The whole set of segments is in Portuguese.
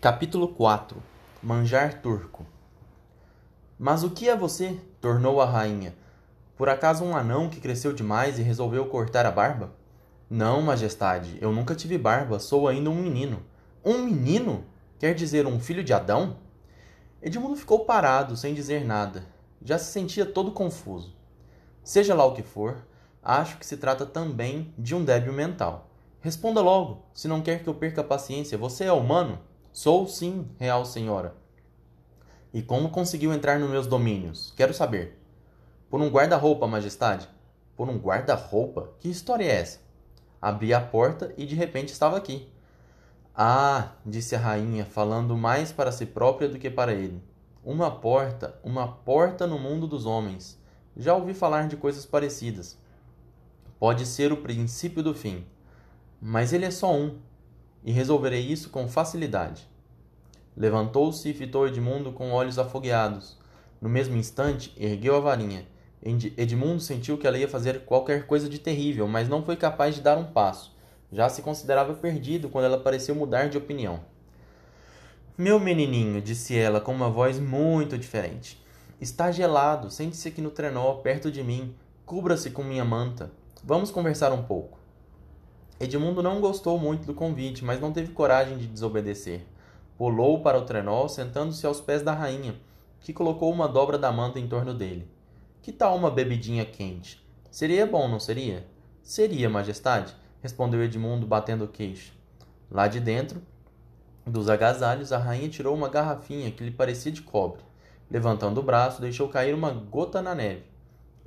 Capítulo 4 Manjar turco Mas o que é você? tornou a rainha. Por acaso um anão que cresceu demais e resolveu cortar a barba? Não, majestade, eu nunca tive barba, sou ainda um menino. Um menino? Quer dizer, um filho de Adão? Edmundo ficou parado, sem dizer nada. Já se sentia todo confuso. Seja lá o que for, acho que se trata também de um débil mental. Responda logo, se não quer que eu perca a paciência. Você é humano? Sou sim, real senhora. E como conseguiu entrar nos meus domínios? Quero saber. Por um guarda-roupa, majestade. Por um guarda-roupa? Que história é essa? Abri a porta e de repente estava aqui. Ah, disse a rainha, falando mais para si própria do que para ele. Uma porta, uma porta no mundo dos homens. Já ouvi falar de coisas parecidas. Pode ser o princípio do fim. Mas ele é só um, e resolverei isso com facilidade. Levantou-se e fitou Edmundo com olhos afogueados. No mesmo instante, ergueu a varinha Edmundo sentiu que ela ia fazer qualquer coisa de terrível, mas não foi capaz de dar um passo. Já se considerava perdido quando ela pareceu mudar de opinião. Meu menininho, disse ela com uma voz muito diferente. Está gelado, sente-se aqui no trenó, perto de mim. Cubra-se com minha manta. Vamos conversar um pouco. Edmundo não gostou muito do convite, mas não teve coragem de desobedecer. Pulou para o trenó, sentando-se aos pés da rainha, que colocou uma dobra da manta em torno dele. Que tal uma bebidinha quente? Seria bom, não seria? Seria, majestade, respondeu Edmundo, batendo o queixo. Lá de dentro dos agasalhos, a rainha tirou uma garrafinha que lhe parecia de cobre. Levantando o braço, deixou cair uma gota na neve.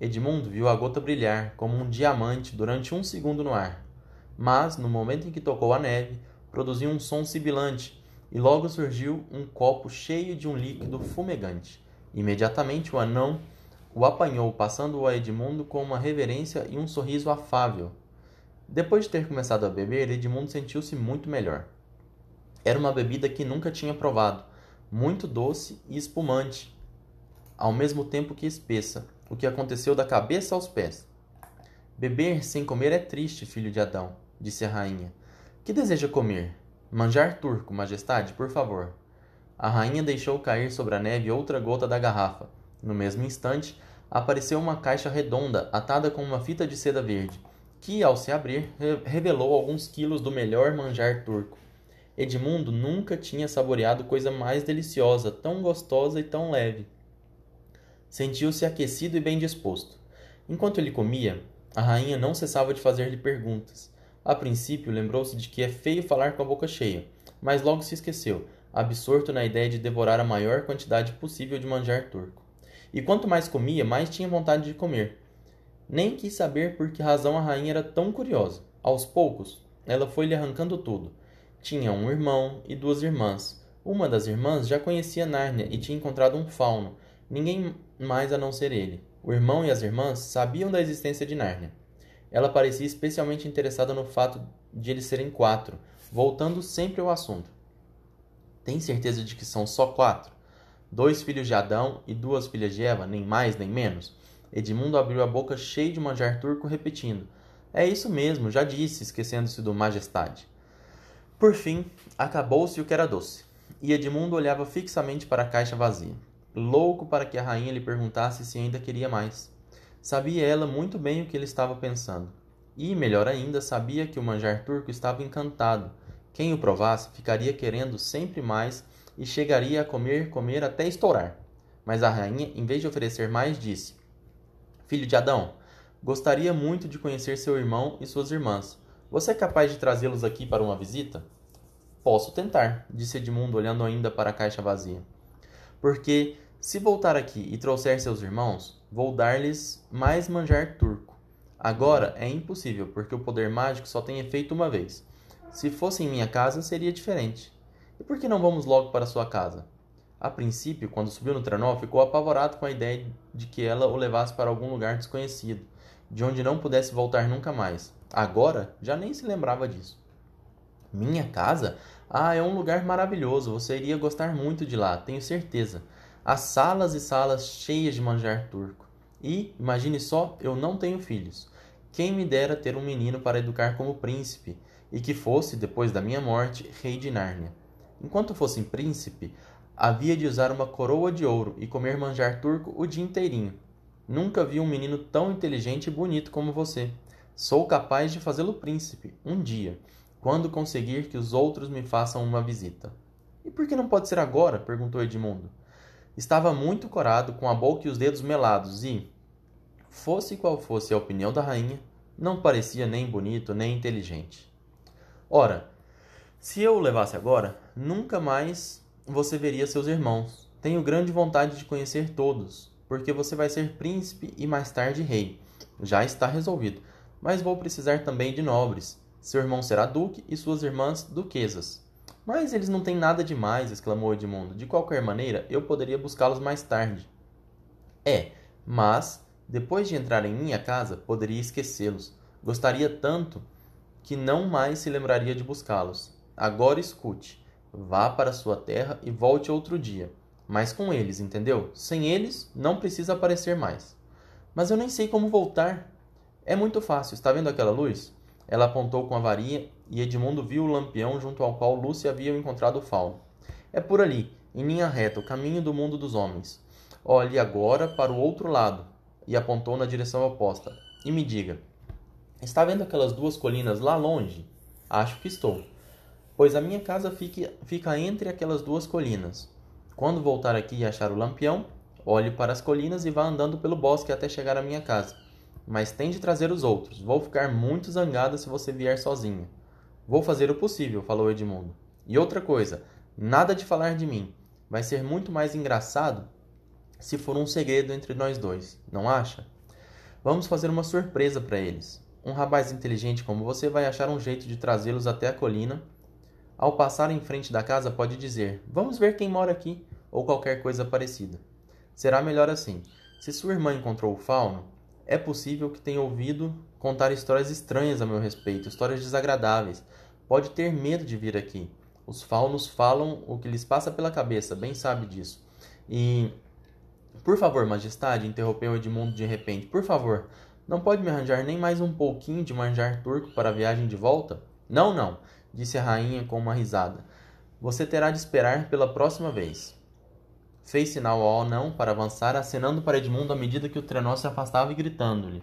Edmundo viu a gota brilhar como um diamante durante um segundo no ar. Mas, no momento em que tocou a neve, produziu um som sibilante e logo surgiu um copo cheio de um líquido fumegante. Imediatamente o anão o apanhou passando-o a Edmundo com uma reverência e um sorriso afável. Depois de ter começado a beber, Edmundo sentiu-se muito melhor. Era uma bebida que nunca tinha provado, muito doce e espumante, ao mesmo tempo que espessa, o que aconteceu da cabeça aos pés. Beber sem comer é triste, filho de Adão, disse a rainha. Que deseja comer? Manjar turco, majestade, por favor. A rainha deixou cair sobre a neve outra gota da garrafa no mesmo instante, apareceu uma caixa redonda atada com uma fita de seda verde, que, ao se abrir, revelou alguns quilos do melhor manjar turco. Edmundo nunca tinha saboreado coisa mais deliciosa, tão gostosa e tão leve. Sentiu-se aquecido e bem disposto. Enquanto ele comia, a rainha não cessava de fazer-lhe perguntas. A princípio, lembrou-se de que é feio falar com a boca cheia, mas logo se esqueceu, absorto na ideia de devorar a maior quantidade possível de manjar turco. E quanto mais comia, mais tinha vontade de comer. Nem quis saber por que razão a rainha era tão curiosa. Aos poucos, ela foi-lhe arrancando tudo. Tinha um irmão e duas irmãs. Uma das irmãs já conhecia Nárnia e tinha encontrado um fauno, ninguém mais a não ser ele. O irmão e as irmãs sabiam da existência de Nárnia. Ela parecia especialmente interessada no fato de eles serem quatro, voltando sempre ao assunto. Tem certeza de que são só quatro? dois filhos de Adão e duas filhas de Eva, nem mais nem menos? Edmundo abriu a boca cheio de manjar turco, repetindo: É isso mesmo, já disse, esquecendo-se do majestade. Por fim, acabou-se o que era doce, e Edmundo olhava fixamente para a caixa vazia, louco para que a rainha lhe perguntasse se ainda queria mais. Sabia ela muito bem o que ele estava pensando. E, melhor ainda, sabia que o manjar turco estava encantado. Quem o provasse ficaria querendo sempre mais e chegaria a comer, comer até estourar. Mas a rainha, em vez de oferecer mais, disse: Filho de Adão, gostaria muito de conhecer seu irmão e suas irmãs. Você é capaz de trazê-los aqui para uma visita? Posso tentar, disse Edmundo, olhando ainda para a caixa vazia. Porque, se voltar aqui e trouxer seus irmãos, vou dar-lhes mais manjar turco. Agora é impossível, porque o poder mágico só tem efeito uma vez. Se fosse em minha casa, seria diferente. E por que não vamos logo para sua casa? A princípio, quando subiu no trenó, ficou apavorado com a ideia de que ela o levasse para algum lugar desconhecido, de onde não pudesse voltar nunca mais. Agora, já nem se lembrava disso. Minha casa? Ah, é um lugar maravilhoso. Você iria gostar muito de lá, tenho certeza. Há salas e salas cheias de manjar turco. E, imagine só, eu não tenho filhos. Quem me dera ter um menino para educar como príncipe, e que fosse, depois da minha morte, rei de Nárnia. Enquanto fosse príncipe, havia de usar uma coroa de ouro e comer manjar turco o dia inteirinho. Nunca vi um menino tão inteligente e bonito como você. Sou capaz de fazê-lo príncipe, um dia, quando conseguir que os outros me façam uma visita. E por que não pode ser agora? perguntou Edmundo. Estava muito corado, com a boca e os dedos melados, e, fosse qual fosse a opinião da rainha, não parecia nem bonito nem inteligente. Ora, se eu o levasse agora, nunca mais você veria seus irmãos. Tenho grande vontade de conhecer todos, porque você vai ser príncipe e mais tarde rei. Já está resolvido. Mas vou precisar também de nobres. Seu irmão será duque e suas irmãs duquesas. Mas eles não têm nada demais, exclamou Edmundo. De qualquer maneira, eu poderia buscá-los mais tarde. É, mas, depois de entrar em minha casa, poderia esquecê-los. Gostaria tanto que não mais se lembraria de buscá-los. Agora escute. Vá para sua terra e volte outro dia. Mas com eles, entendeu? Sem eles, não precisa aparecer mais. Mas eu nem sei como voltar. É muito fácil. Está vendo aquela luz? Ela apontou com a varinha e Edmundo viu o lampião junto ao qual Lúcia havia encontrado o fauno. É por ali, em linha reta, o caminho do mundo dos homens. Olhe agora para o outro lado, e apontou na direção oposta. E me diga: Está vendo aquelas duas colinas lá longe? Acho que estou. Pois a minha casa fica, fica entre aquelas duas colinas. Quando voltar aqui e achar o lampião, olhe para as colinas e vá andando pelo bosque até chegar à minha casa mas tem de trazer os outros. Vou ficar muito zangada se você vier sozinha. Vou fazer o possível, falou Edmundo. E outra coisa, nada de falar de mim. Vai ser muito mais engraçado se for um segredo entre nós dois, não acha? Vamos fazer uma surpresa para eles. Um rapaz inteligente como você vai achar um jeito de trazê-los até a colina. Ao passar em frente da casa, pode dizer: Vamos ver quem mora aqui, ou qualquer coisa parecida. Será melhor assim. Se sua irmã encontrou o fauno, é possível que tenha ouvido contar histórias estranhas a meu respeito, histórias desagradáveis. Pode ter medo de vir aqui. Os faunos falam o que lhes passa pela cabeça, bem sabe disso. E. Por favor, majestade, interrompeu Edmundo de repente. Por favor, não pode me arranjar nem mais um pouquinho de manjar turco para a viagem de volta? Não, não, disse a rainha com uma risada. Você terá de esperar pela próxima vez. Fez sinal ao não para avançar, acenando para Edmundo à medida que o trenó se afastava e gritando-lhe: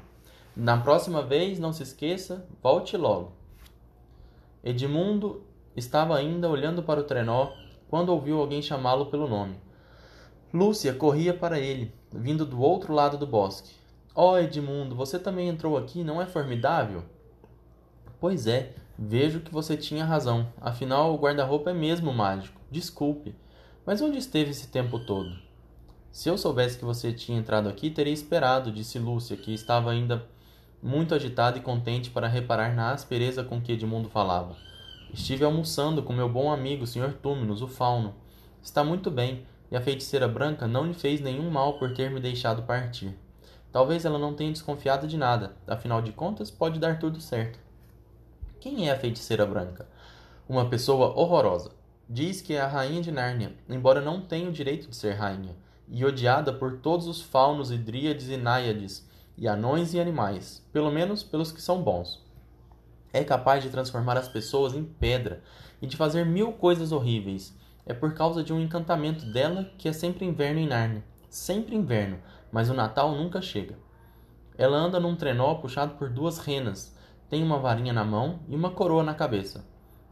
Na próxima vez, não se esqueça, volte logo. Edmundo estava ainda olhando para o trenó quando ouviu alguém chamá-lo pelo nome. Lúcia corria para ele, vindo do outro lado do bosque. Oh, Edmundo, você também entrou aqui, não é formidável? Pois é, vejo que você tinha razão. Afinal, o guarda-roupa é mesmo mágico. Desculpe. Mas onde esteve esse tempo todo? Se eu soubesse que você tinha entrado aqui, teria esperado, disse Lúcia, que estava ainda muito agitada e contente para reparar na aspereza com que Edmundo falava. Estive almoçando com meu bom amigo, Sr. Túminos, o fauno. Está muito bem, e a feiticeira branca não lhe fez nenhum mal por ter me deixado partir. Talvez ela não tenha desconfiado de nada, afinal de contas, pode dar tudo certo. Quem é a feiticeira branca? Uma pessoa horrorosa. Diz que é a rainha de Nárnia, embora não tenha o direito de ser rainha, e odiada por todos os faunos e dríades e náiades, e anões e animais, pelo menos pelos que são bons. É capaz de transformar as pessoas em pedra e de fazer mil coisas horríveis. É por causa de um encantamento dela que é sempre inverno em Nárnia. Sempre inverno, mas o Natal nunca chega. Ela anda num trenó puxado por duas renas, tem uma varinha na mão e uma coroa na cabeça.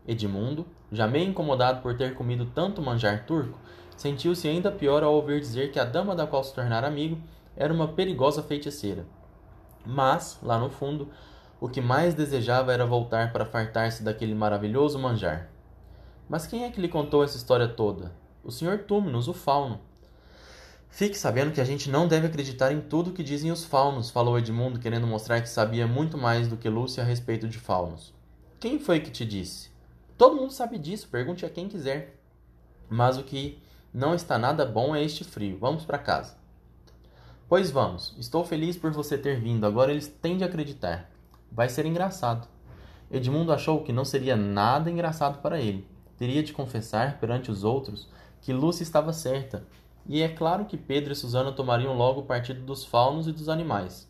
Edmundo, já meio incomodado por ter comido tanto manjar turco, sentiu-se ainda pior ao ouvir dizer que a dama da qual se tornara amigo era uma perigosa feiticeira. Mas, lá no fundo, o que mais desejava era voltar para fartar-se daquele maravilhoso manjar. Mas quem é que lhe contou essa história toda? O Sr. Túminos, o fauno. Fique sabendo que a gente não deve acreditar em tudo que dizem os faunos, falou Edmundo, querendo mostrar que sabia muito mais do que Lúcia a respeito de faunos. Quem foi que te disse? Todo mundo sabe disso, pergunte a quem quiser. Mas o que não está nada bom é este frio. Vamos para casa. Pois vamos. Estou feliz por você ter vindo. Agora eles têm de acreditar. Vai ser engraçado. Edmundo achou que não seria nada engraçado para ele. Teria de confessar perante os outros que Lúcia estava certa. E é claro que Pedro e Susana tomariam logo partido dos faunos e dos animais.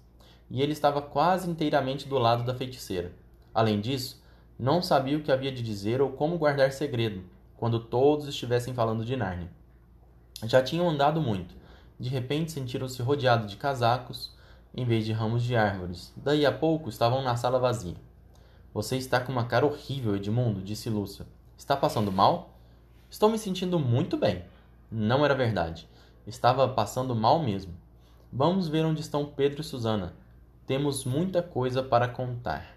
E ele estava quase inteiramente do lado da feiticeira. Além disso, não sabia o que havia de dizer ou como guardar segredo. quando todos estivessem falando de Nárnia. Já tinham andado muito. De repente sentiram-se rodeados de casacos em vez de ramos de árvores. Daí a pouco estavam na sala vazia. Você está com uma cara horrível, Edmundo, disse Lúcia. Está passando mal? Estou me sentindo muito bem. Não era verdade. Estava passando mal mesmo. Vamos ver onde estão Pedro e Susana. Temos muita coisa para contar.